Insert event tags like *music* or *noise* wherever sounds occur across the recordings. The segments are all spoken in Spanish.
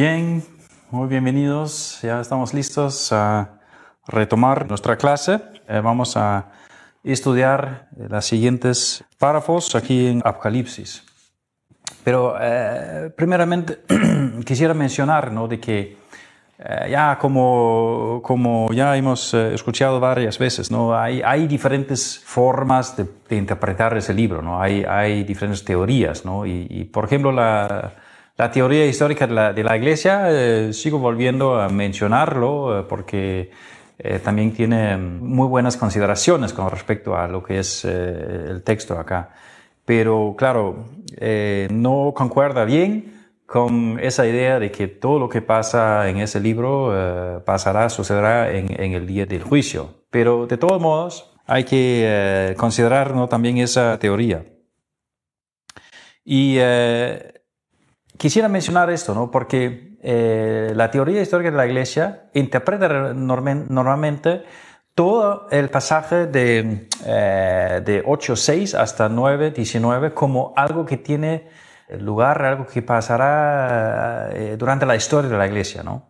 Bien, muy bienvenidos. Ya estamos listos a retomar nuestra clase. Eh, vamos a estudiar las siguientes párrafos aquí en Apocalipsis. Pero eh, primeramente *clears throat* quisiera mencionar ¿no? de que eh, ya como, como ya hemos escuchado varias veces, ¿no? hay, diferentes formas de, interpretar ese libro, ¿no? hay, hay diferentes teorías. ¿no? Y por ejemplo, la, la teoría histórica de la, de la Iglesia, eh, sigo volviendo a mencionarlo eh, porque eh, también tiene muy buenas consideraciones con respecto a lo que es eh, el texto acá. Pero claro, eh, no concuerda bien con esa idea de que todo lo que pasa en ese libro pasará, sucederá en, en, el día del juicio. Pero de todos modos, hay que considerar ¿no? también esa teoría. Y Quisiera mencionar esto, ¿no? porque eh, la teoría histórica de la Iglesia interpreta normalmente todo el pasaje de, eh, de 8.6 hasta 9.19 como algo que tiene lugar, algo que pasará eh, durante la historia de la Iglesia. ¿no?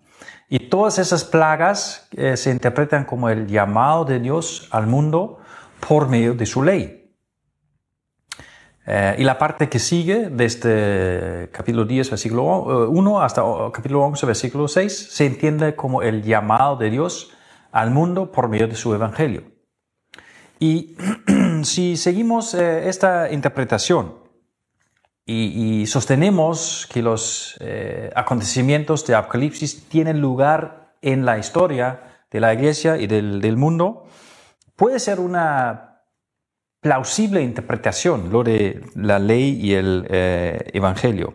Y todas esas plagas eh, se interpretan como el llamado de Dios al mundo por medio de su ley. Eh, y la parte que sigue, desde capítulo 10, versículo 1 hasta capítulo 11, versículo 6, se entiende como el llamado de Dios al mundo por medio de su evangelio. Y *clears throat* si seguimos eh, esta interpretación y, y, sostenemos que los eh, acontecimientos de Apocalipsis tienen lugar en la historia de la iglesia y del, del mundo, puede ser una plausible interpretación, lo de la ley y el eh, Evangelio.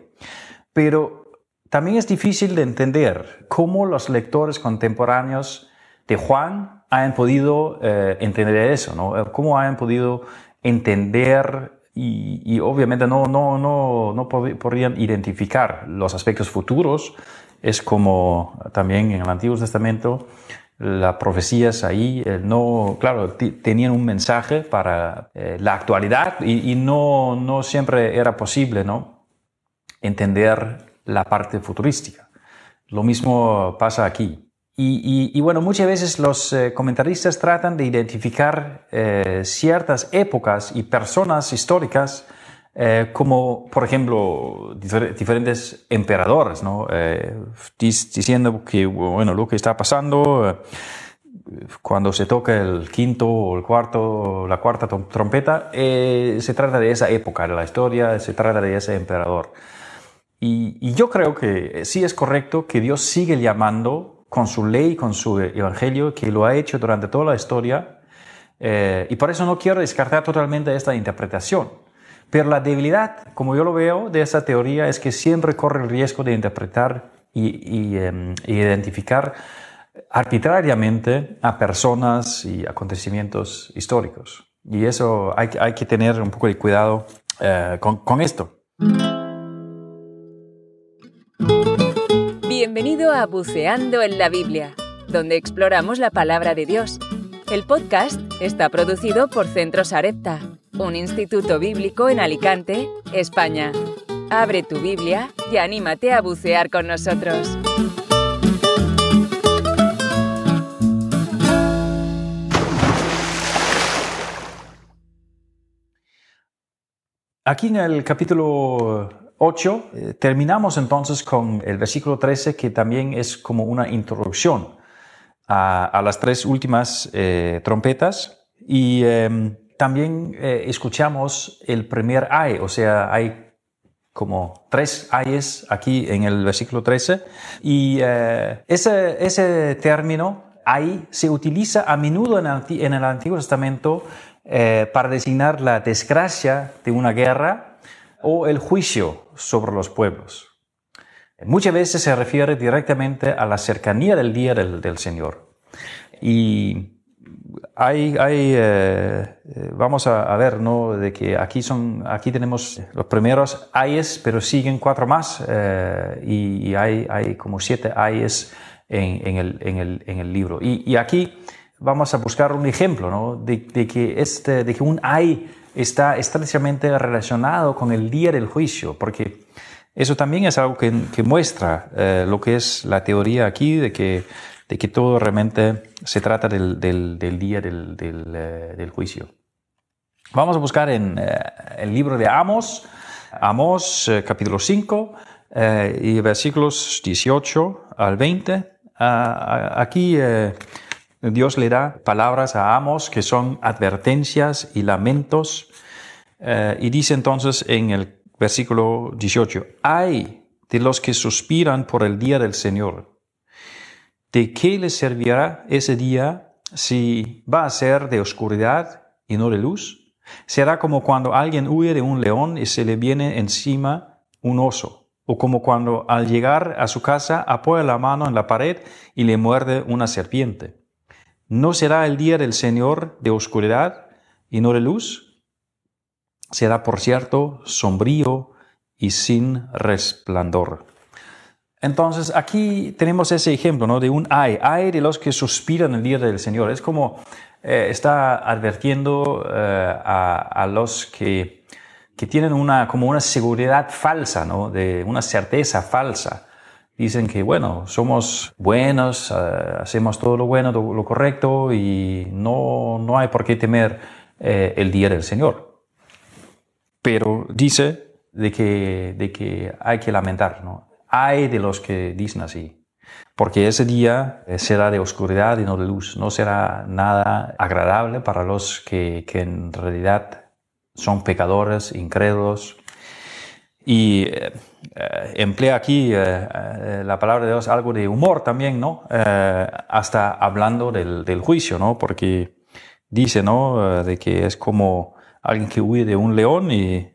Pero también es difícil de entender cómo los lectores contemporáneos de Juan han podido eh, entender eso, ¿no? Cómo han podido entender y, y obviamente no, no, no, no podrían identificar los aspectos futuros. Es como también en el Antiguo Testamento las profecías ahí, eh, no, claro, tenían un mensaje para eh, la actualidad y, y, no, no siempre era posible, ¿no? Entender la parte futurística. Lo mismo pasa aquí. Y, y, y bueno, muchas veces los eh, comentaristas tratan de identificar eh, ciertas épocas y personas históricas eh, como por ejemplo difer diferentes emperadores, ¿no? Eh, diciendo que bueno, lo que está pasando eh, cuando se toca el quinto o el cuarto, la cuarta trompeta, eh, se trata de esa época de la historia, se trata de ese emperador. Y, y yo creo que sí es correcto que Dios sigue llamando con su ley, con su evangelio, que lo ha hecho durante toda la historia. y por eso no quiero descartar totalmente esta interpretación. Pero la debilidad, como yo lo veo, de esa teoría es que siempre corre el riesgo de interpretar y, um, identificar arbitrariamente a personas y acontecimientos históricos. Y eso hay, que tener un poco de cuidado uh, con, con esto. Bienvenido a Buceando en la Biblia, donde exploramos la palabra de Dios. El podcast está producido por Centro Sarepta un instituto bíblico en Alicante, España. Abre tu Biblia y anímate a bucear con nosotros. Aquí en el capítulo 8 eh, terminamos entonces con el versículo 13 que también es como una introducción a, las tres últimas eh, trompetas y eh, también eh, escuchamos el primer ay, o sea, hay como tres ayes aquí en el versículo 13. Y eh, ese, ese término, ay, se utiliza a menudo en el, en el Antiguo Testamento eh, para designar la desgracia de una guerra o el juicio sobre los pueblos. Muchas veces se refiere directamente a la cercanía del día del, del Señor. Y hay, hay eh, vamos a, ver, ¿no? De que aquí son, aquí tenemos los primeros ayes, pero siguen cuatro más eh, y, hay, como siete ayes en, el, en, el, libro. Y, aquí vamos a buscar un ejemplo, ¿no? De, que este, de que un ay está estrechamente relacionado con el día del juicio, porque Eso también es algo que, muestra eh, lo que es la teoría aquí de que, de que todo realmente se trata del, día del, eh, del, juicio. Vamos a buscar en eh, el libro de Amos, Amos capítulo 5 y versículos 18 al 20. aquí Dios le da palabras a Amos que son advertencias y lamentos. y dice entonces en el versículo 18, hay de los que suspiran por el día del Señor. ¿De qué les servirá ese día si va a ser de oscuridad y no de luz? Será como cuando alguien huye de un león y se le viene encima un oso, o como cuando al llegar a su casa apoya la mano en la pared y le muerde una serpiente. ¿No será el día del Señor de oscuridad y no de luz? será, por cierto, sombrío y sin resplandor. Entonces aquí tenemos ese ejemplo ¿no? de un ay, ay de los que suspiran el día del Señor. Es como eh, está advirtiendo eh, a, los que, que, tienen una, como una seguridad falsa, ¿no? de una certeza falsa. Dicen que, bueno, somos buenos, eh, hacemos todo lo bueno, todo lo correcto y no, no hay por qué temer el día del Señor pero dice de que, de que hay que lamentar, ¿no? Hay de los que dicen así, porque ese día eh, será de oscuridad y no de luz, no será nada agradable para los que, en realidad son pecadores, incrédulos. Y eh, eh, emplea aquí la palabra de Dios algo de humor también, ¿no? hasta hablando del, juicio, ¿no? Porque dice, ¿no? de que es como alguien que huye de un león y,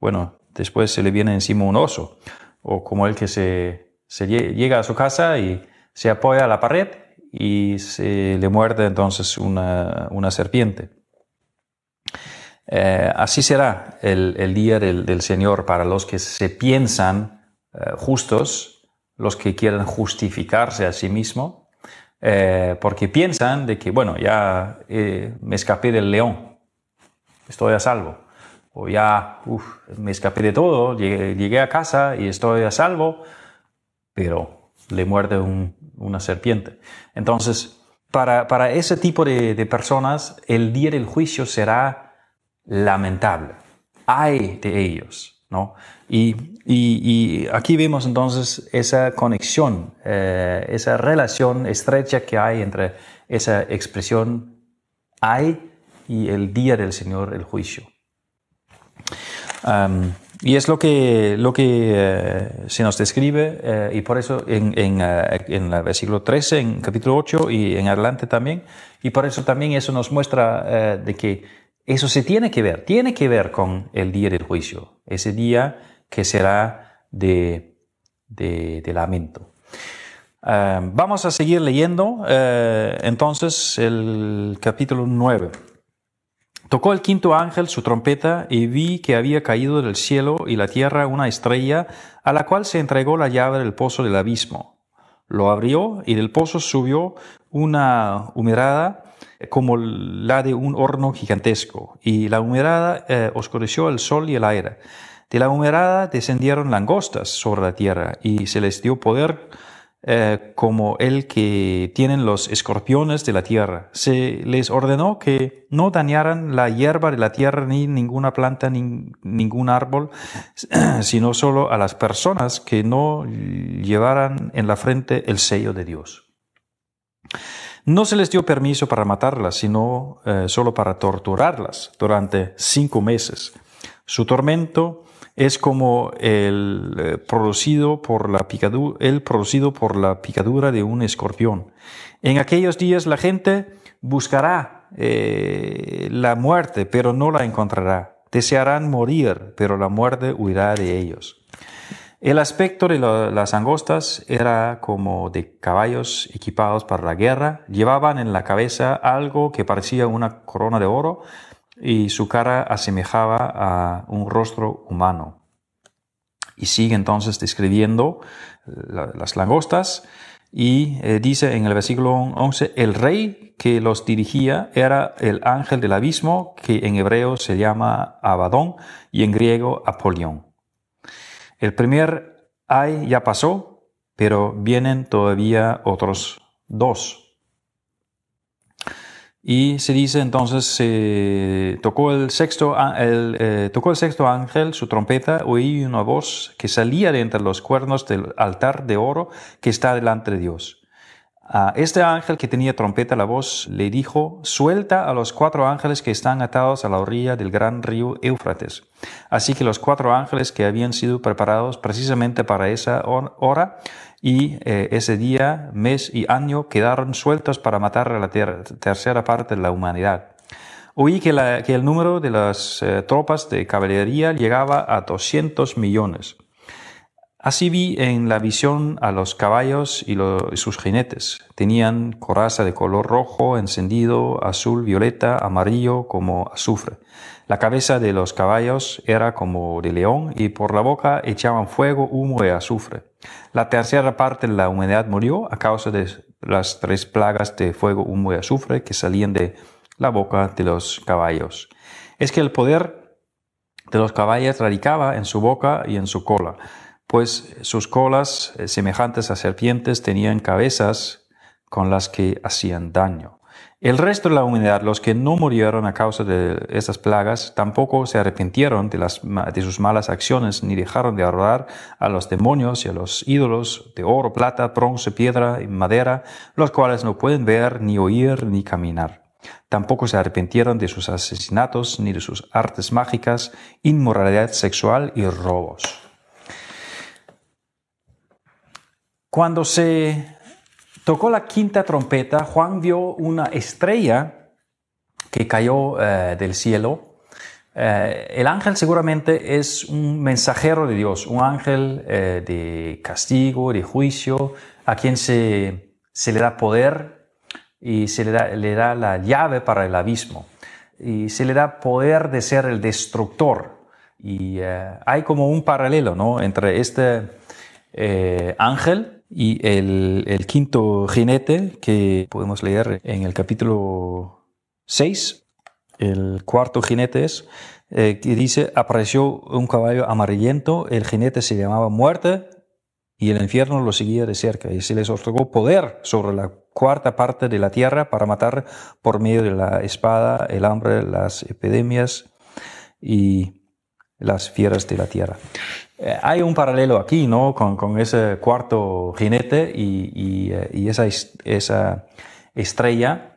bueno, después se le viene encima un oso. O como el que se, llega a su casa y se apoya a la pared y se le muerde entonces una, serpiente. Eh, así será el, día del, Señor para los que se piensan eh, justos, los que quieren justificarse a sí mismos, eh, porque piensan de que, bueno, ya me escapé del león, estoy a salvo. O ya me escapé de todo, llegué, a casa y estoy a salvo, pero le muerde una serpiente. Entonces, para, para ese tipo de, personas, el día del juicio será lamentable. Hay de ellos, ¿no? Y, y, aquí vemos entonces esa conexión, eh, esa relación estrecha que hay entre esa expresión hay y el día del Señor, el juicio. Y es lo que, lo que eh, se nos describe, eh, y por eso en, en, uh, en, el versículo 13, en capítulo 8 y en adelante también, y por eso también eso nos muestra de que eso se tiene que ver, tiene que ver con el día del juicio, ese día que será de, de, de lamento. vamos a seguir leyendo entonces el capítulo 9. Tocó el quinto ángel su trompeta y vi que había caído del cielo y la tierra una estrella a la cual se entregó la llave del pozo del abismo. Lo abrió y del pozo subió una humerada como la de un horno gigantesco y la humerada eh, oscureció el sol y el aire. De la humerada descendieron langostas sobre la tierra y se les dio poder eh, como el que tienen los escorpiones de la tierra. Se les ordenó que no dañaran la hierba de la tierra ni ninguna planta ni ningún árbol, *clears throat* sino solo a las personas que no llevaran en la frente el sello de Dios. No se les dio permiso para matarlas, sino eh, solo para torturarlas durante cinco meses. Su tormento es como el eh, producido por la picadura, el producido por la picadura de un escorpión. En aquellos días la gente buscará eh, la muerte, pero no la encontrará. Desearán morir, pero la muerte huirá de ellos. El aspecto de las angostas era como de caballos equipados para la guerra. Llevaban en la cabeza algo que parecía una corona de oro y su cara asemejaba a un rostro humano. Y sigue entonces describiendo las langostas y eh, dice en el versículo 11, el rey que los dirigía era el ángel del abismo, que en hebreo se llama Abadón y en griego Apolión. El primer ay ya pasó, pero vienen todavía otros dos. Y se dice entonces, tocó, el sexto, eh, tocó el sexto ángel su trompeta, oí una voz que salía de entre los cuernos del altar de oro que está delante de Dios. A este ángel que tenía trompeta la voz le dijo, suelta a los cuatro ángeles que están atados a la orilla del gran río Éufrates. Así que los cuatro ángeles que habían sido preparados precisamente para esa hora y eh, ese día, mes y año quedaron sueltos para matar a la tercera parte de la humanidad. Oí que, el número de las eh, tropas de caballería llegaba a 200 millones. Así vi en la visión a los caballos y, sus jinetes. Tenían coraza de color rojo, encendido, azul, violeta, amarillo como azufre. La cabeza de los caballos era como de león y por la boca echaban fuego, humo y azufre. La tercera parte de la humanidad murió a causa de las tres plagas de fuego, humo y azufre que salían de la boca de los caballos. Es que el poder de los caballos radicaba en su boca y en su cola pues sus colas, eh, semejantes a serpientes, tenían cabezas con las que hacían daño. El resto de la humanidad, los que no murieron a causa de estas plagas, tampoco se arrepintieron de, las, de sus malas acciones, ni dejaron de adorar a los demonios y a los ídolos de oro, plata, bronce, piedra y madera, los cuales no pueden ver, ni oír, ni caminar. Tampoco se arrepintieron de sus asesinatos, ni de sus artes mágicas, inmoralidad sexual y robos. Cuando se tocó la quinta trompeta, Juan vio una estrella que cayó eh, del cielo. Eh, el ángel seguramente es un mensajero de Dios, un ángel eh, de castigo, de juicio, a quien se, se, le da poder y se le da, le da la llave para el abismo. Y se le da poder de ser el destructor. Y hay como un paralelo ¿no? entre este ángel y el, quinto jinete que podemos leer en el capítulo 6, el cuarto jinete es, eh, que dice, apareció un caballo amarillento, el jinete se llamaba muerte y el infierno lo seguía de cerca y se les otorgó poder sobre la cuarta parte de la tierra para matar por medio de la espada, el hambre, las epidemias y las fieras de la tierra. Eh, hay un paralelo aquí, ¿no? Con, ese cuarto jinete y, eh, esa, esa, estrella,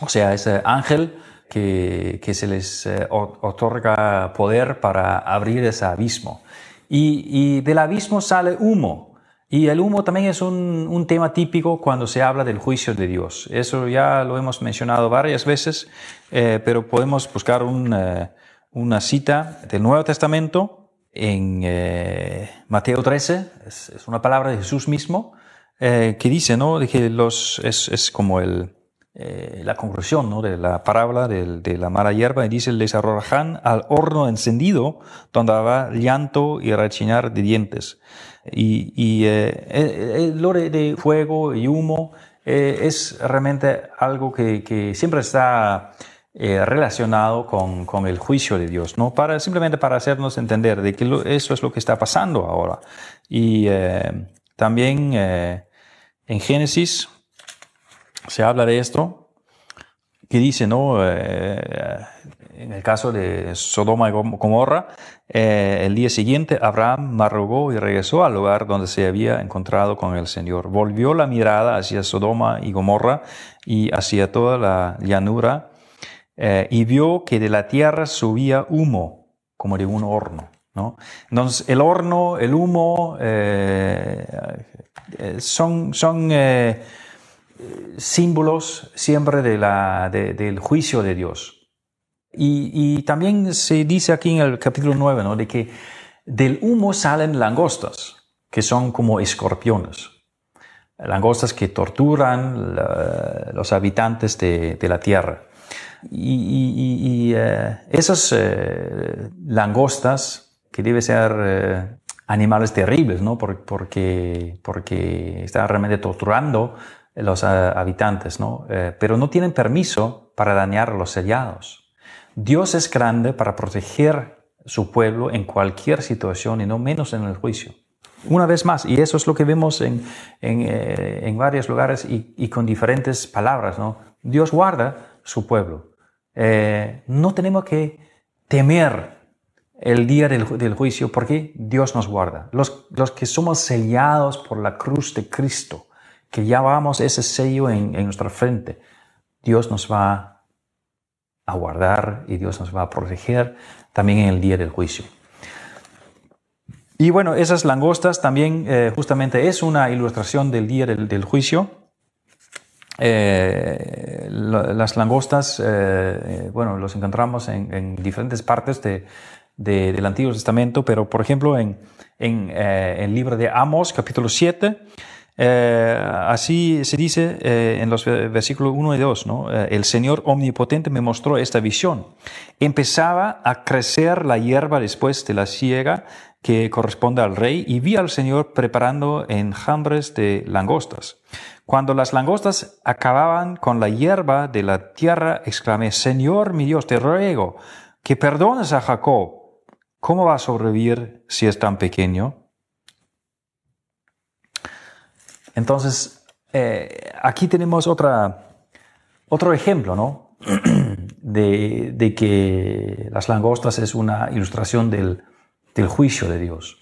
o sea, ese ángel que, se les eh, otorga poder para abrir ese abismo. Y, del abismo sale humo. Y el humo también es un, tema típico cuando se habla del juicio de Dios. Eso ya lo hemos mencionado varias veces, pero podemos buscar una cita del Nuevo Testamento en eh, Mateo 13, es, una palabra de Jesús mismo, eh, que dice, ¿no? De que los, es, es como el, eh, la conclusión ¿no? de la parábola de, de, la mala hierba, y dice, les arrojan al horno encendido, donde habrá llanto y rechinar de dientes. Y, y el lore de fuego y humo es realmente algo que, que siempre está eh, relacionado con, con, el juicio de Dios, ¿no? Para, simplemente para hacernos entender de que eso es lo que está pasando ahora. Y eh, también eh, en Génesis se habla de esto, que dice, ¿no? en el caso de Sodoma y Gomorra, el día siguiente Abraham madrugó y regresó al lugar donde se había encontrado con el Señor. Volvió la mirada hacia Sodoma y Gomorra y hacia toda la llanura eh, y vio que de la tierra subía humo, como de un horno. ¿no? Entonces, el horno, el humo, eh, eh, son, son símbolos siempre de la, del juicio de Dios. Y, también se dice aquí en el capítulo 9 ¿no? de que del humo salen langostas, que son como escorpiones. Langostas que torturan los habitantes de, de la tierra. Y, eh, esas eh, langostas, que deben ser eh, animales terribles, ¿no? porque, porque están realmente torturando los habitantes, ¿no? pero no tienen permiso para dañar los sellados. Dios es grande para proteger su pueblo en cualquier situación y no menos en el juicio. Una vez más, y eso es lo que vemos en, en, eh, varios lugares y, con diferentes palabras, ¿no? Dios guarda su pueblo. Eh, no tenemos que temer el día del, juicio porque Dios nos guarda. Los, los, que somos sellados por la cruz de Cristo, que llevamos ese sello en, en nuestra frente, Dios nos va a guardar y Dios nos va a proteger también en el día del juicio. Y bueno, esas langostas también eh, justamente es una ilustración del día del, juicio. Eh, las langostas, eh, bueno, los encontramos en, diferentes partes del Antiguo Testamento, pero por ejemplo en, en el libro de Amos, capítulo 7, así se dice en los versículos 1 y 2, ¿no? el Señor omnipotente me mostró esta visión. Empezaba a crecer la hierba después de la siega que corresponde al rey y vi al Señor preparando enjambres de langostas. Cuando las langostas acababan con la hierba de la tierra, exclamé, Señor mi Dios, te ruego que perdones a Jacob. ¿Cómo va a sobrevivir si es tan pequeño? Entonces, eh, aquí tenemos otro ejemplo, ¿no? *clears throat* de, de que las langostas es una ilustración del, del juicio de Dios.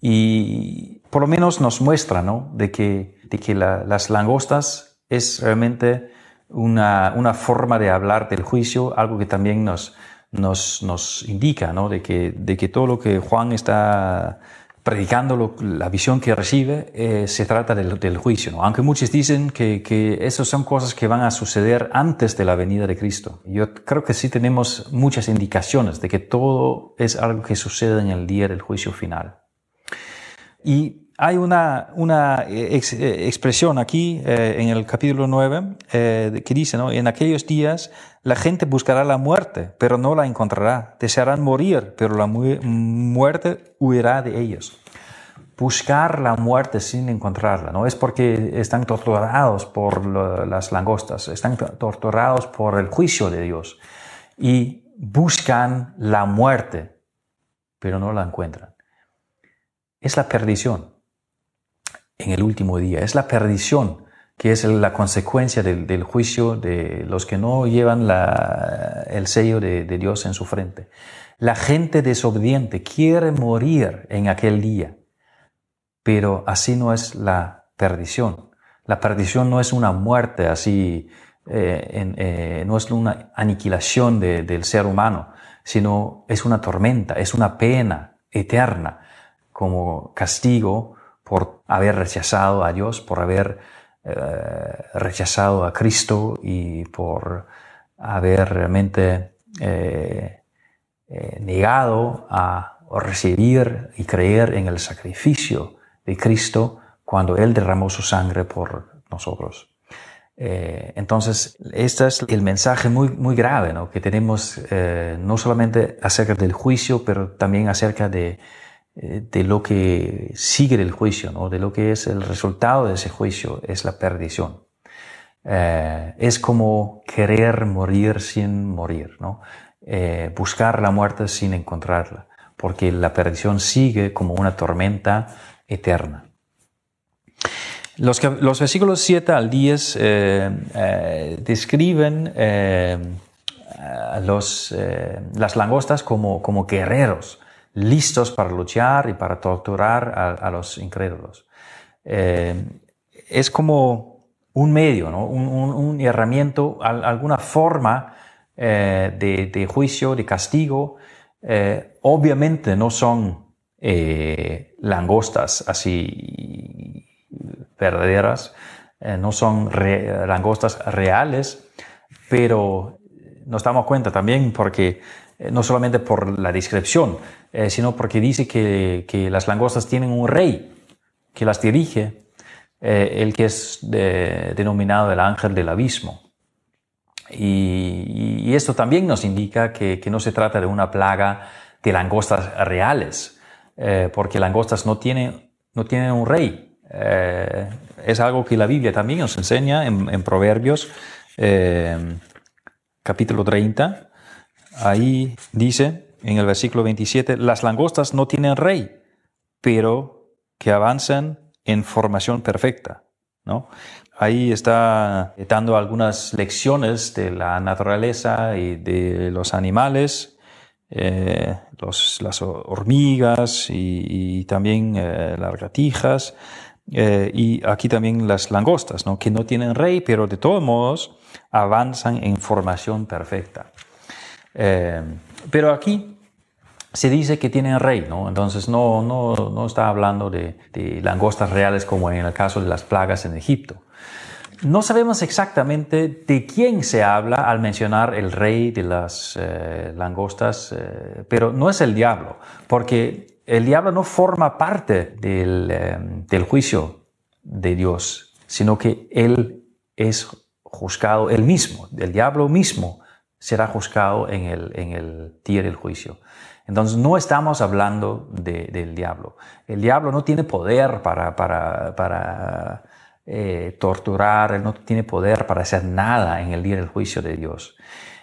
Y por lo menos nos muestra ¿no? de que, de que las langostas es realmente una, una, forma de hablar del juicio, algo que también nos, nos, nos indica ¿no? de, que, de que todo lo que Juan está predicando la visión que recibe, eh, se trata del, juicio. ¿no? Aunque muchos dicen que, que esas son cosas que van a suceder antes de la venida de Cristo. Yo creo que sí tenemos muchas indicaciones de que todo es algo que sucede en el día del juicio final. Y hay una, una eh, eh, expresión aquí eh, en el capítulo 9 que dice, ¿no? en aquellos días la gente buscará la muerte, pero no la encontrará. Desearán morir, pero la muerte huirá de ellos. Buscar la muerte sin encontrarla, no es porque están torturados por las langostas, están torturados por el juicio de Dios y buscan la muerte, pero no la encuentran. Es la perdición en el último día. Es la perdición que es la consecuencia del, juicio de los que no llevan el sello de, Dios en su frente. La gente desobediente quiere morir en aquel día, pero así no es la perdición. La perdición no es una muerte así, eh, eh, no es una aniquilación del ser humano, sino es una tormenta, es una pena eterna como castigo por haber rechazado a Dios, por haber eh, rechazado a Cristo y por haber realmente eh, eh, negado a recibir y creer en el sacrificio de Cristo cuando Él derramó su sangre por nosotros. entonces, este es el mensaje muy, muy grave ¿no? que tenemos no solamente acerca del juicio, pero también acerca de, de lo que sigue del juicio, ¿no? de lo que es el resultado de ese juicio, es la perdición. Eh, es como querer morir sin morir, ¿no? Eh, buscar la muerte sin encontrarla, porque la perdición sigue como una tormenta eterna. Los, los versículos 7 al 10 describen los, las langostas como, como guerreros, listos para luchar y para torturar a, los incrédulos. Eh, es como un medio, un, herramienta, alguna forma eh, de, juicio, de castigo. Eh, obviamente no son langostas así verdaderas, no son langostas reales, pero nos damos cuenta también porque no solamente por la descripción, eh, sino porque dice que, las langostas tienen un rey que las dirige, eh, el que es denominado el ángel del abismo. Y, esto también nos indica que, no se trata de una plaga de langostas reales, eh, porque langostas no tienen, no tienen un rey. es algo que la Biblia también nos enseña en, en Proverbios capítulo 30. Ahí dice, en el versículo 27, las langostas no tienen rey, pero que avanzan en formación perfecta. ¿no? Ahí está dando algunas lecciones de la naturaleza y de los animales, eh, las hormigas y, también eh, las gatijas, eh, y aquí también las langostas, ¿no? que no tienen rey, pero de todos modos avanzan en formación perfecta. Pero aquí se dice que tienen rey, ¿no? Entonces no, no, no está hablando de, langostas reales como en el caso de las plagas en Egipto. No sabemos exactamente de quién se habla al mencionar el rey de las eh, langostas, eh, pero no es el diablo, porque el diablo no forma parte del, eh, del juicio de Dios, sino que él es juzgado él mismo, el diablo mismo será juzgado en el, en el día del juicio. Entonces no estamos hablando del diablo. El diablo no tiene poder para, para, eh, torturar, él no tiene poder para hacer nada en el día del juicio de Dios.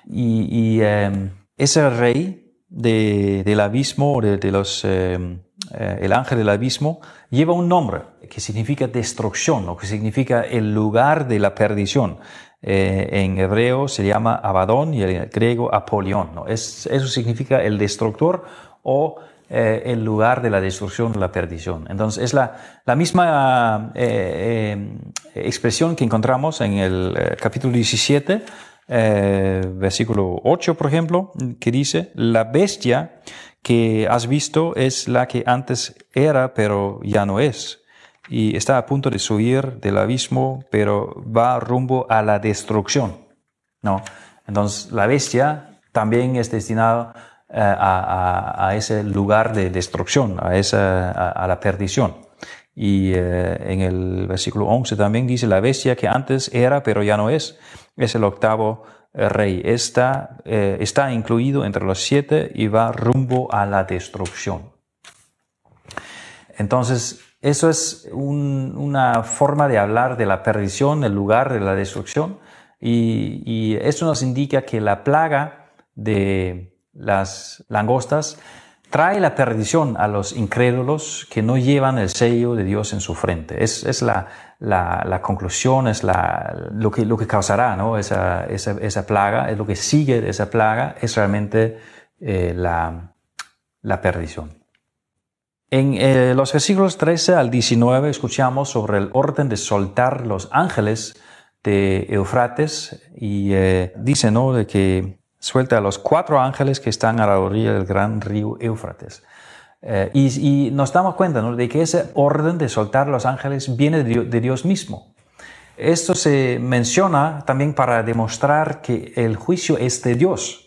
Y, em, ese rey del abismo, de, los, em, eh, el ángel del abismo, lleva un nombre que significa destrucción, o que significa el lugar de la perdición. Eh, en hebreo se llama Abadón y en griego Apolión. ¿no? Es, eso significa el destructor o eh, el lugar de la destrucción la perdición. Entonces es la, la misma eh, expresión que encontramos en el capítulo 17, versículo 8, por ejemplo, que dice, la bestia que has visto es la que antes era, pero ya no es y está a punto de subir del abismo, pero va rumbo a la destrucción. ¿no? Entonces, la bestia también es destinada eh, a, ese lugar de destrucción, a, esa, a, la perdición. Y eh, en el versículo 11 también dice, la bestia que antes era, pero ya no es, es el octavo eh, rey. Está, está incluido entre los siete y va rumbo a la destrucción. Entonces, eso es una forma de hablar de la perdición, el lugar de la destrucción. Y, eso nos indica que la plaga de las langostas trae la perdición a los incrédulos que no llevan el sello de Dios en su frente. Es, la, conclusión, es lo, que, lo que causará ¿no? esa, esa, plaga, es lo que sigue esa plaga, es realmente eh, la, la perdición. En eh, los versículos 13 al 19 escuchamos sobre el orden de soltar los ángeles de Eufrates y eh, dice ¿no? de que suelta a los cuatro ángeles que están a la orilla del gran río Eufrates. Eh, y, nos damos cuenta de que ese orden de soltar los ángeles viene de Dios mismo. Esto se menciona también para demostrar que el juicio es de Dios.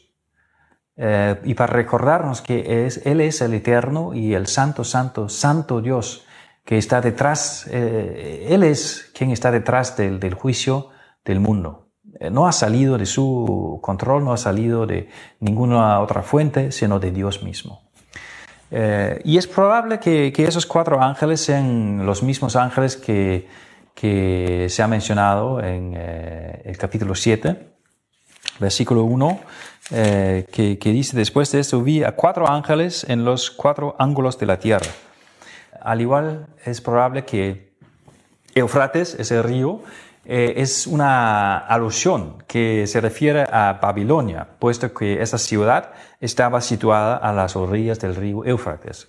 Eh, y para recordarnos que es, Él es el eterno y el santo, santo, santo Dios que está detrás, eh, Él es quien está detrás del, del juicio del mundo. Eh, no ha salido de su control, no ha salido de ninguna otra fuente, sino de Dios mismo. y es probable que, esos cuatro ángeles sean los mismos ángeles que, que se ha mencionado en el capítulo 7 versículo 1, eh, que, dice, después de esto vi a cuatro ángeles en los cuatro ángulos de la tierra. Al igual es probable que Eufrates, ese río, eh, es una alusión que se refiere a Babilonia, puesto que esa ciudad estaba situada a las orillas del río Eufrates.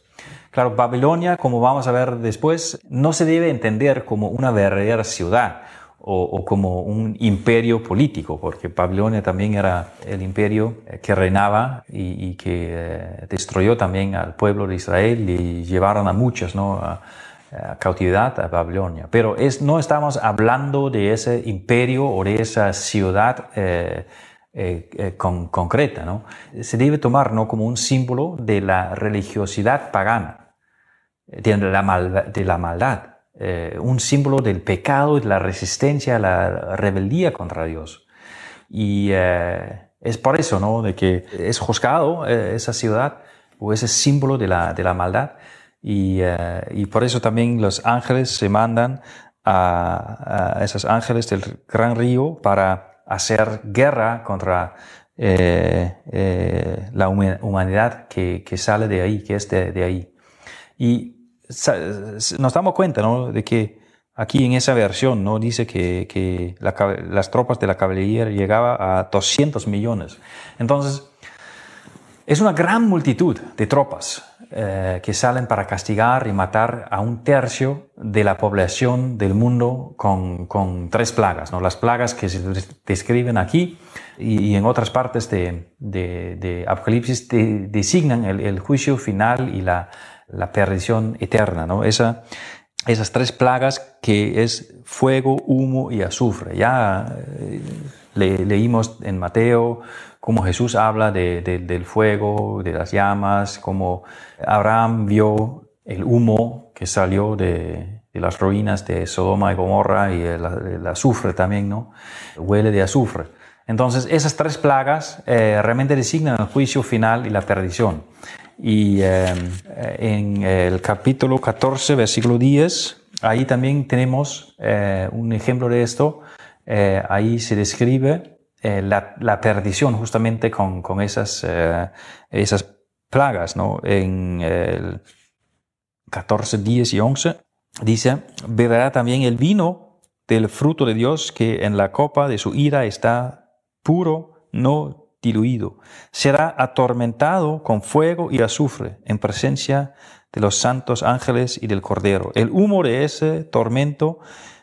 Claro, Babilonia, como vamos a ver después, no se debe entender como una verdadera ciudad, o, como un imperio político, porque Babilonia también era el imperio eh, que reinaba y, que eh, destruyó también al pueblo de Israel y llevaron a muchos ¿no? a, cautividad a Babilonia. Pero es, no estamos hablando de ese imperio o de esa ciudad eh, concreta. ¿no? Se debe tomar ¿no? como un símbolo de la religiosidad pagana, de la, de la maldad. Eh, un símbolo del pecado y de la resistencia a la rebeldía contra Dios. Y eh, es por eso, ¿no? De que es juzgado eh, esa ciudad o ese símbolo de la, de la maldad. Y, y, por eso también los ángeles se mandan a, a, esos ángeles del gran río para hacer guerra contra la humanidad que, sale de ahí, que es de, ahí. Y nos damos cuenta ¿no? de que aquí en esa versión no dice que, las tropas de la caballería llegaban a 200 millones. Entonces, es una gran multitud de tropas eh, que salen para castigar y matar a un tercio de la población del mundo con, tres plagas. ¿no? Las plagas que se describen aquí y, en otras partes de, Apocalipsis designan el, juicio final y la, perdición eterna. ¿no? Esa, esas tres plagas que es fuego, humo y azufre. Ya eh, leímos en Mateo cómo Jesús habla del fuego, de las llamas, cómo Abraham vio el humo que salió de, las ruinas de Sodoma y Gomorra y el, azufre también, ¿no? Huele de azufre. Entonces, esas tres plagas eh, realmente designan el juicio final y la perdición. Y eh, en el capítulo 14, versículo 10, ahí también tenemos eh, un ejemplo de esto. ahí se describe eh, la, perdición justamente con, esas, eh, esas plagas. ¿no? En el 14, 10 y 11 dice, beberá también el vino del fruto de Dios que en la copa de su ira está puro, no diluido. Será atormentado con fuego y azufre en presencia de los santos ángeles y del Cordero. El humo de ese tormento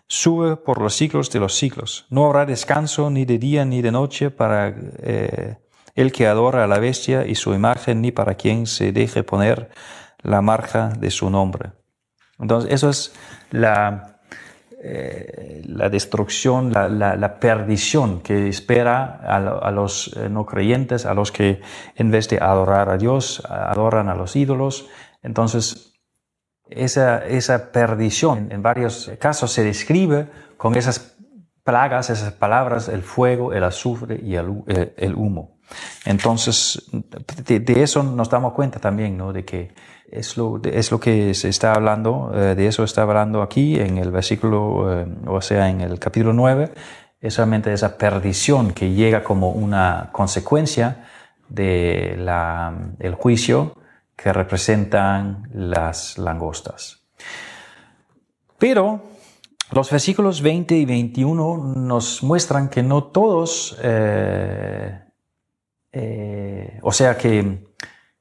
sube por los siglos de los siglos. No habrá descanso ni de día ni de noche para eh, el que adora a la bestia y su imagen, ni para quien se deje poner la marca de su nombre. Entonces, eso es la, eh, la destrucción, la, perdición que espera a, los eh, no creyentes, a los que en vez de adorar a Dios, adoran a los ídolos. Entonces, esa, esa perdición en varios casos se describe con esas plagas, esas palabras, el fuego, el azufre y el, eh, humo. Entonces, de, eso nos damos cuenta también, ¿no? De que es lo, es lo que se está hablando, eh, de eso está hablando aquí en el versículo, eh, o sea, en el capítulo 9, es realmente esa perdición que llega como una consecuencia del el juicio que representan las langostas. Pero los versículos 20 y 21 nos muestran que no todos, eh, o sea que,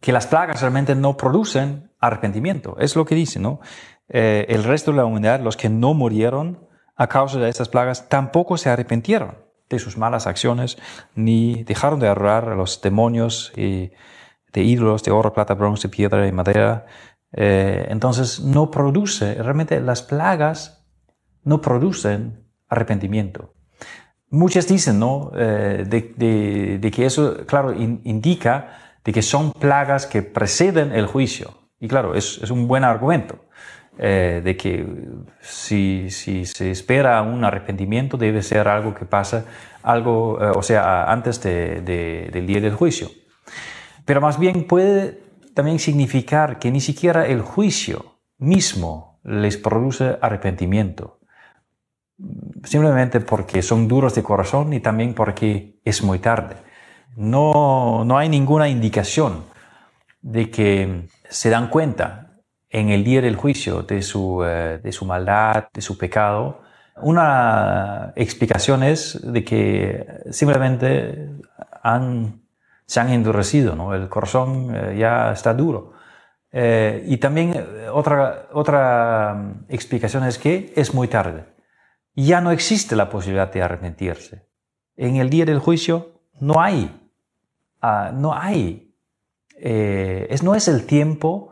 que, las plagas realmente no producen arrepentimiento. Es lo que dice, ¿no? Eh, el resto de la humanidad, los que no murieron a causa de estas plagas, tampoco se arrepintieron de sus malas acciones, ni dejaron de adorar a los demonios y de ídolos de oro, plata, bronce, piedra y madera. Eh, entonces no produce, realmente las plagas no producen arrepentimiento. Muchas dicen, ¿no? Eh, de, que eso, claro, indica de que son plagas que preceden el juicio. Y claro, es, un buen argumento. Eh, de que si, si, se espera un arrepentimiento debe ser algo que pasa, algo, o sea, antes del día del juicio. Pero más bien puede también significar que ni siquiera el juicio mismo les produce arrepentimiento. Simplemente porque son duros de corazón y también porque es muy tarde. No, no hay ninguna indicación de que se dan cuenta en el día del juicio de su, eh, de su maldad, de su pecado. Una explicación es de que simplemente han se han endurecido, ¿no? el corazón eh, ya está duro. Eh, y también otra, otra mm, explicación es que es muy tarde. Ya no existe la posibilidad de arrepentirse. En el día del juicio no hay, ah, no hay, es, no es el tiempo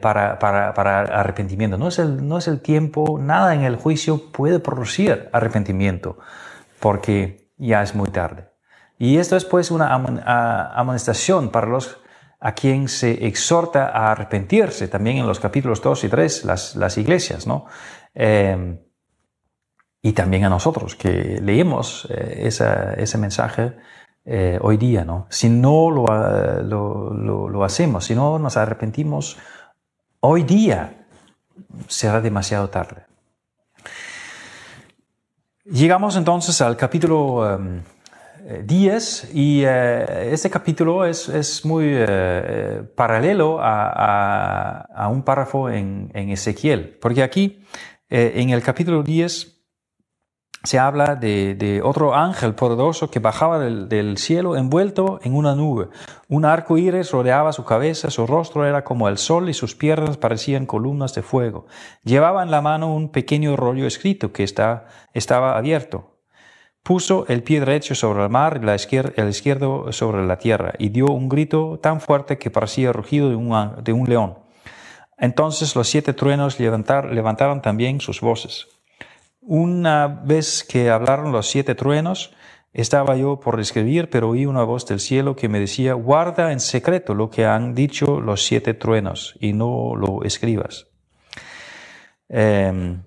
para, para, para, arrepentimiento, no es, el, no es el tiempo, nada en el juicio puede producir arrepentimiento, porque ya es muy tarde. Y esto es pues una amonestación para los a quien se exhorta a arrepentirse, también en los capítulos 2 y 3, las, las iglesias, ¿no? Em, y también a nosotros que leemos eh, ese mensaje eh, hoy día, ¿no? Si no lo, lo, lo, hacemos, si no nos arrepentimos hoy día, será demasiado tarde. Llegamos entonces al capítulo... Em, 10 y este capítulo es, muy paralelo a, un párrafo en, en, Ezequiel, porque aquí en el capítulo 10 se habla de, otro ángel poderoso que bajaba del, cielo envuelto en una nube. Un arco iris rodeaba su cabeza, su rostro era como el sol y sus piernas parecían columnas de fuego. Llevaba en la mano un pequeño rollo escrito que estaba abierto. Puso el pie derecho sobre el mar y el izquierdo sobre la tierra y dio un grito tan fuerte que parecía rugido de un, de un león. Entonces los siete truenos levantaron también sus voces. Una vez que hablaron los siete truenos, estaba yo por escribir, pero oí una voz del cielo que me decía, guarda en secreto lo que han dicho los siete truenos y no lo escribas. Em,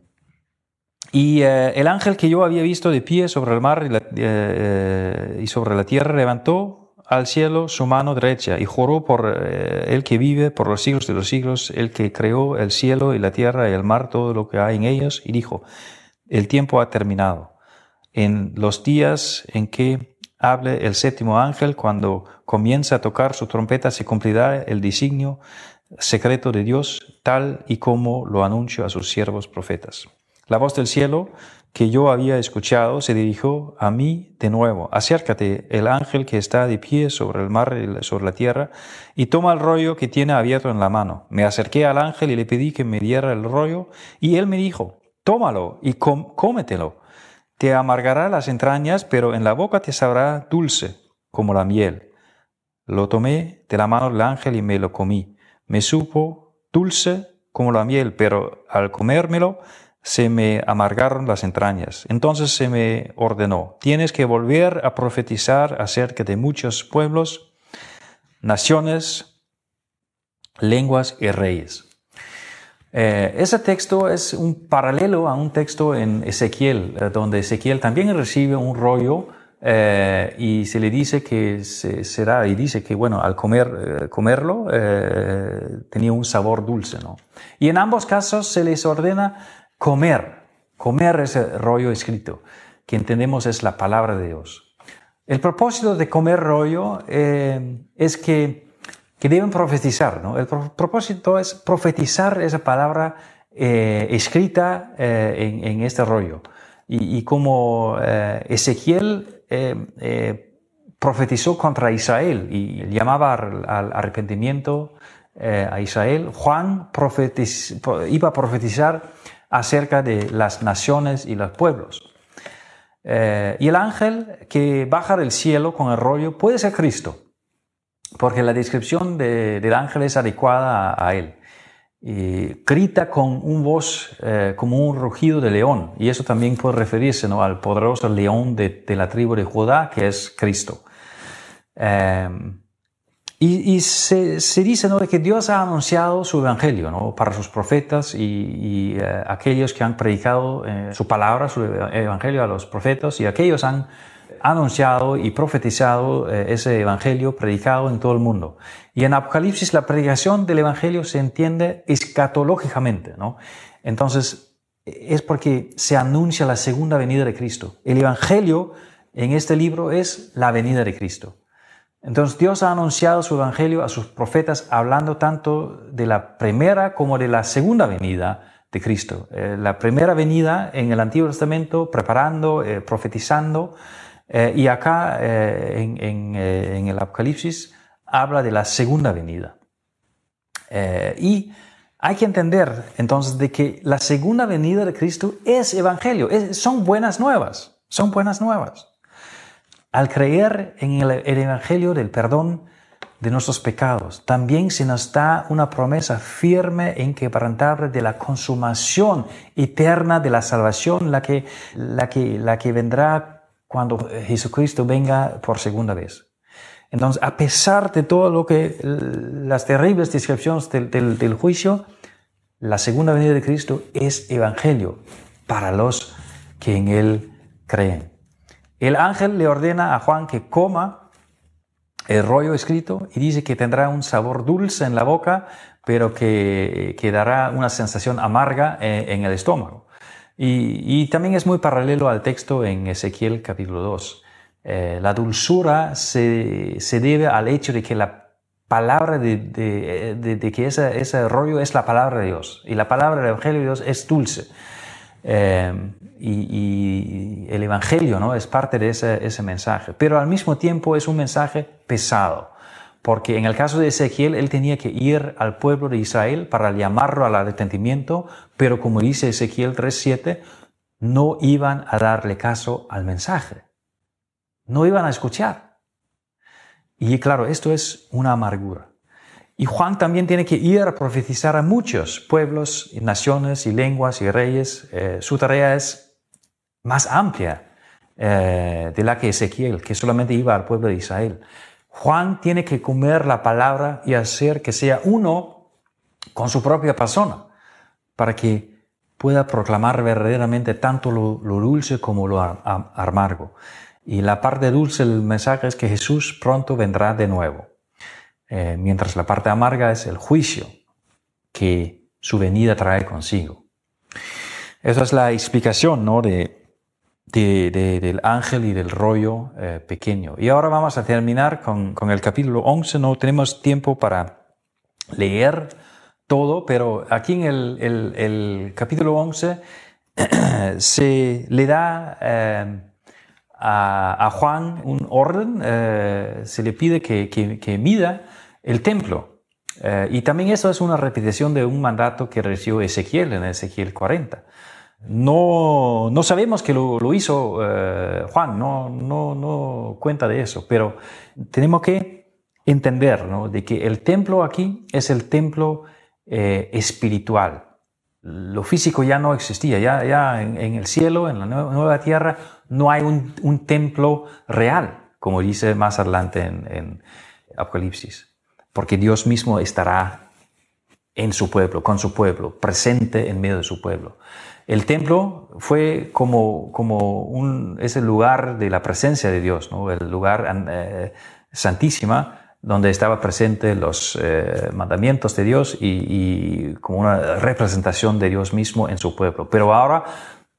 y eh, el ángel que yo había visto de pie sobre el mar y, eh, eh, y, sobre la tierra levantó al cielo su mano derecha y juró por el que vive por los siglos de los siglos, el que creó el cielo y la tierra y el mar, todo lo que hay en ellos, y dijo, el tiempo ha terminado. En los días en que hable el séptimo ángel, cuando comience a tocar su trompeta, se cumplirá el designio secreto de Dios, tal y como lo anunció a sus siervos profetas. La voz del cielo que yo había escuchado se dirigió a mí de nuevo. Acércate, el ángel que está de pie sobre el mar y sobre la tierra, y toma el rollo que tiene abierto en la mano. Me acerqué al ángel y le pedí que me diera el rollo, y él me dijo, tómalo y cómetelo. Te amargará las entrañas, pero en la boca te sabrá dulce como la miel. Lo tomé de la mano del ángel y me lo comí. Me supo dulce como la miel, pero al comérmelo se me amargaron las entrañas. Entonces se me ordenó, tienes que volver a profetizar acerca de muchos pueblos, naciones, lenguas y reyes. Eh, ese texto es un paralelo a un texto en Ezequiel, eh, donde Ezequiel también recibe un rollo eh, y se le dice que será, y dice que bueno, al comer, comerlo tenía un sabor dulce. ¿no? Y en ambos casos se les ordena comer, comer ese rollo escrito, que entendemos es la palabra de Dios. El propósito de comer rollo es que que deben profetizar. ¿no? El propósito es profetizar esa palabra eh, escrita eh, en, este rollo. Y, como eh, Ezequiel profetizó contra Israel y llamaba al, arrepentimiento a Israel, Juan iba a profetizar acerca de las naciones y los pueblos. y el ángel que baja del cielo con el rollo puede ser Cristo porque la descripción del ángel es adecuada a, él. Y grita con un voz eh, como un rugido de león, y eso también puede referirse ¿no? al poderoso león de, la tribu de Judá, que es Cristo. Em, y, se, dice ¿no? de que Dios ha anunciado su evangelio ¿no? para sus profetas y, eh, aquellos que han predicado eh, su palabra, su evangelio a los profetas, y aquellos han anunciado y profetizado eh, ese evangelio predicado en todo el mundo. Y en Apocalipsis la predicación del evangelio se entiende escatológicamente, ¿no? Entonces, es porque se anuncia la segunda venida de Cristo. El evangelio en este libro es la venida de Cristo. Entonces Dios ha anunciado su evangelio a sus profetas hablando tanto de la primera como de la segunda venida de Cristo. Eh, la primera venida en el Antiguo Testamento, preparando, eh, profetizando, eh, y acá eh, eh, en, el Apocalipsis habla de la segunda venida. y hay que entender entonces de que la segunda venida de Cristo es evangelio, son buenas nuevas, son buenas nuevas. Al creer en el, el evangelio del perdón de nuestros pecados, también se nos da una promesa firme e inquebrantable de la consumación eterna de la salvación, la que, la que, la que vendrá cuando Jesucristo venga por segunda vez. Entonces, a pesar de todo lo que, las terribles descripciones del, juicio, la segunda venida de Cristo es evangelio para los que en Él creen. El ángel le ordena a Juan que coma el rollo escrito y dice que tendrá un sabor dulce en la boca, pero que, que dará una sensación amarga eh, en el estómago. Y, también es muy paralelo al texto en Ezequiel capítulo 2. Eh, la dulzura se, debe al hecho de que la palabra de, que ese, rollo es la palabra de Dios y la palabra del Evangelio de Dios es dulce. Eh, y, el Evangelio ¿no? es parte de ese, ese mensaje, pero al mismo tiempo es un mensaje pesado porque en el caso de Ezequiel él tenía que ir al pueblo de Israel para llamarlo al arrepentimiento, pero como dice Ezequiel 3.7, no iban a darle caso al mensaje, no iban a escuchar. Y claro, esto es una amargura. Y Juan también tiene que ir a profetizar a muchos pueblos, y naciones y lenguas y reyes. Eh, su tarea es más amplia eh, de la que Ezequiel, que solamente iba al pueblo de Israel. Juan tiene que comer la palabra y hacer que sea uno con su propia persona, para que pueda proclamar verdaderamente tanto lo, dulce como lo amargo. Y la parte dulce del mensaje es que Jesús pronto vendrá de nuevo, eh, mientras la parte amarga es el juicio que su venida trae consigo. Esa es la explicación ¿no? de, del ángel y del rollo eh, pequeño. Y ahora vamos a terminar con, el capítulo 11. No tenemos tiempo para leer todo, pero aquí en el, capítulo 11 *clears throat* se le da eh, a, Juan un orden, eh, se le pide que, que, mida el templo. y también eso es una repetición de un mandato que recibió Ezequiel en Ezequiel 40. No, no sabemos que lo, hizo eh, Juan, no, no, no cuenta de eso, pero tenemos que entender de que el templo aquí es el templo eh, espiritual. Lo físico ya no existía, ya, ya en, el cielo, en la nueva, tierra, no hay un, templo real, como dice más adelante en Apocalipsis, porque Dios mismo estará en su pueblo, con su pueblo, presente en medio de su pueblo. El templo fue como, como un, es el lugar de la presencia de Dios, el lugar eh, santísima donde estaba presente los eh, mandamientos de Dios y, como una representación de Dios mismo en su pueblo. Pero ahora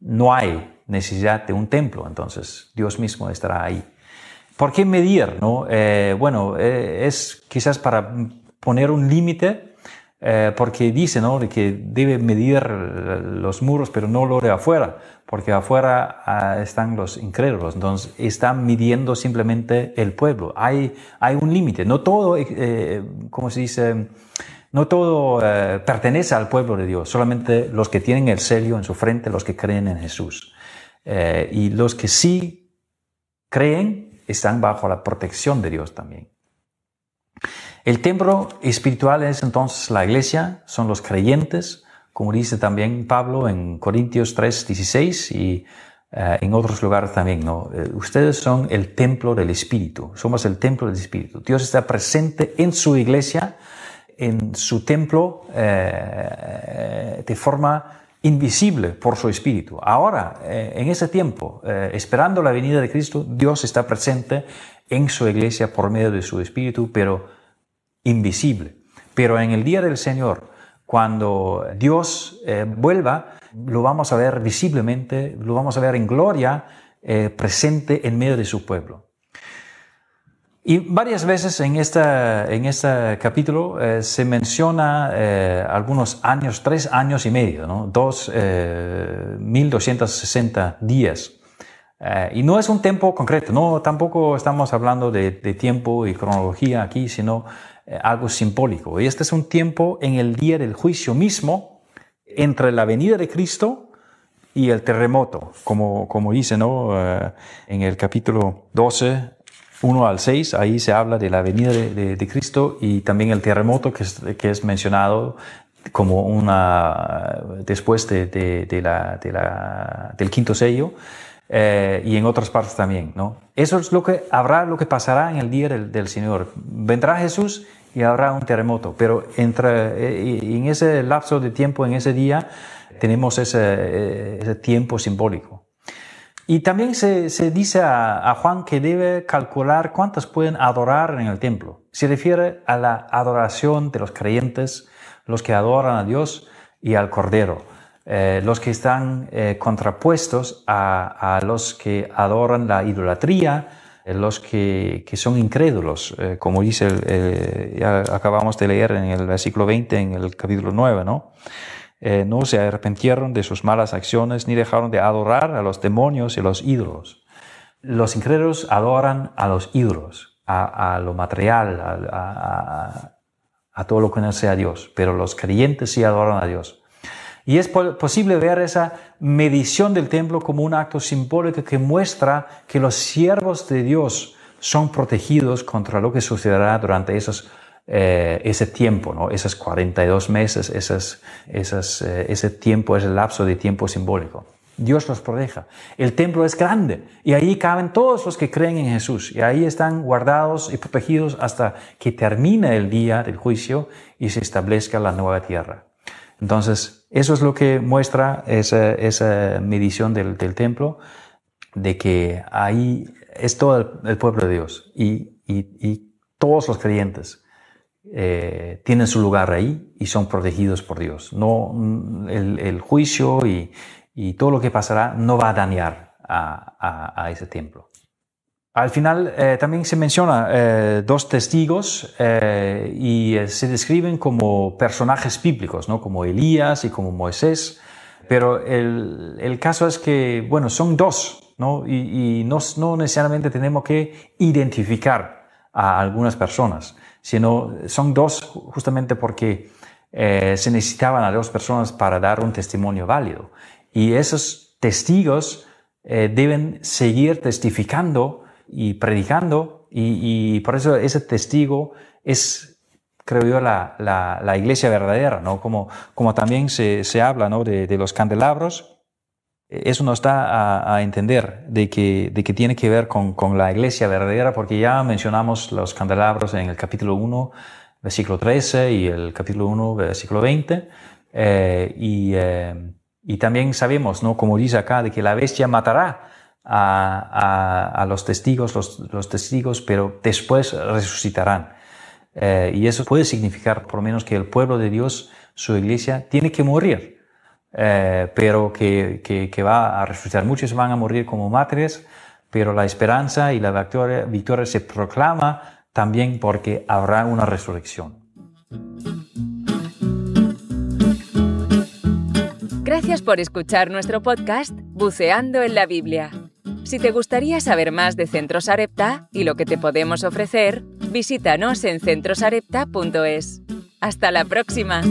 no hay necesidad de un templo, entonces Dios mismo estará ahí. ¿Por qué medir? No? Eh, bueno, es quizás para poner un límite eh, porque dice ¿no? de que debe medir los muros, pero no lo de afuera, porque afuera ah, están los incrédulos, entonces están midiendo simplemente el pueblo. Hay, hay un límite, no todo, eh, como se dice, no todo eh, pertenece al pueblo de Dios, solamente los que tienen el sello en su frente, los que creen en Jesús. y los que sí creen están bajo la protección de Dios también. El templo espiritual es entonces la iglesia, son los creyentes, como dice también Pablo en Corintios 3, 16 y eh, en otros lugares también. ¿no? Eh, ustedes son el templo del Espíritu, somos el templo del Espíritu. Dios está presente en su iglesia, en su templo, eh, de forma invisible por su Espíritu. Ahora, en ese tiempo, esperando la venida de Cristo, Dios está presente en su iglesia por medio de su Espíritu, pero invisible. Pero en el día del Señor, cuando Dios eh, vuelva, lo vamos a ver visiblemente, lo vamos a ver en gloria eh, presente en medio de su pueblo. Y varias veces en, esta, en este capítulo eh, se menciona algunos años, tres años y medio, ¿no? dos, 1260 días. Y no es un tiempo concreto, no, tampoco estamos hablando de, de tiempo y cronología aquí, sino eh, algo simbólico. Y este es un tiempo en el día del juicio mismo entre la venida de Cristo y el terremoto, como, como dice ¿no? Eh, en el capítulo 12, 1 al 6, ahí se habla de la venida de, Cristo y también el terremoto que es, que es mencionado como una después de, de la, la, del quinto sello. Eh, y en otras partes también, ¿no? Eso es lo que habrá, lo que pasará en el día del, Señor. Vendrá Jesús y habrá un terremoto. Pero entre, eh, en ese lapso de tiempo, en ese día, tenemos ese, eh, tiempo simbólico. Y también se, se dice a, Juan que debe calcular cuántos pueden adorar en el templo. Se refiere a la adoración de los creyentes, los que adoran a Dios y al Cordero, eh, los que están contrapuestos a, a, los que adoran la idolatría, los que, son incrédulos, como dice, ya acabamos de leer en el versículo 20, en el capítulo 9, ¿no? no se arrepintieron de sus malas acciones ni dejaron de adorar a los demonios y los ídolos. Los incrédulos adoran a los ídolos, a, lo material, a, a, todo lo que no sea Dios, pero los creyentes sí adoran a Dios. Y es posible ver esa medición del templo como un acto simbólico que muestra que los siervos de Dios son protegidos contra lo que sucederá durante esos, eh, ese tiempo, ¿no? esos 42 meses, esos, esos, eh, ese tiempo, ese lapso de tiempo simbólico. Dios los proteja. El templo es grande y ahí caben todos los que creen en Jesús y ahí están guardados y protegidos hasta que termine el día del juicio y se establezca la nueva tierra. Entonces, eso es lo que muestra esa, esa medición del, del, templo, de que ahí es todo el, pueblo de Dios y, y, y todos los creyentes. Eh, tienen su lugar ahí y son protegidos por Dios. No el, el juicio y, y todo lo que pasará no va a dañar a, ese templo. Al final eh, también se menciona eh, dos testigos eh, y se describen como personajes bíblicos, ¿no? como Elías y como Moisés, pero el, caso es que, bueno, son dos ¿no? y, no, no, necesariamente tenemos que identificar a algunas personas, sino son dos justamente porque se necesitaban a dos personas para dar un testimonio válido. Y esos testigos deben seguir testificando y predicando y, por eso ese testigo es, creo yo, la, la, iglesia verdadera, ¿no? Como, como también se, se habla ¿no? de, de, los candelabros, eso nos da a, a, entender de que, de que tiene que ver con, con, la iglesia verdadera, porque ya mencionamos los candelabros en el capítulo 1, versículo 13 y el capítulo 1, versículo 20. Eh, y, eh, y también sabemos, ¿no? como dice acá, de que la bestia matará a, los testigos, los, testigos, pero después resucitarán. Eh, y eso puede significar por lo menos que el pueblo de Dios, su iglesia, tiene que morir, eh, pero que, que, va a resucitar. Muchos van a morir como mártires, pero la esperanza y la victoria, victoria se proclama también porque habrá una resurrección. Gracias por escuchar nuestro podcast Buceando en la Biblia. Si te gustaría saber más de Centros Arepta y lo que te podemos ofrecer, visítanos en centrosarepta.es. ¡Hasta la próxima!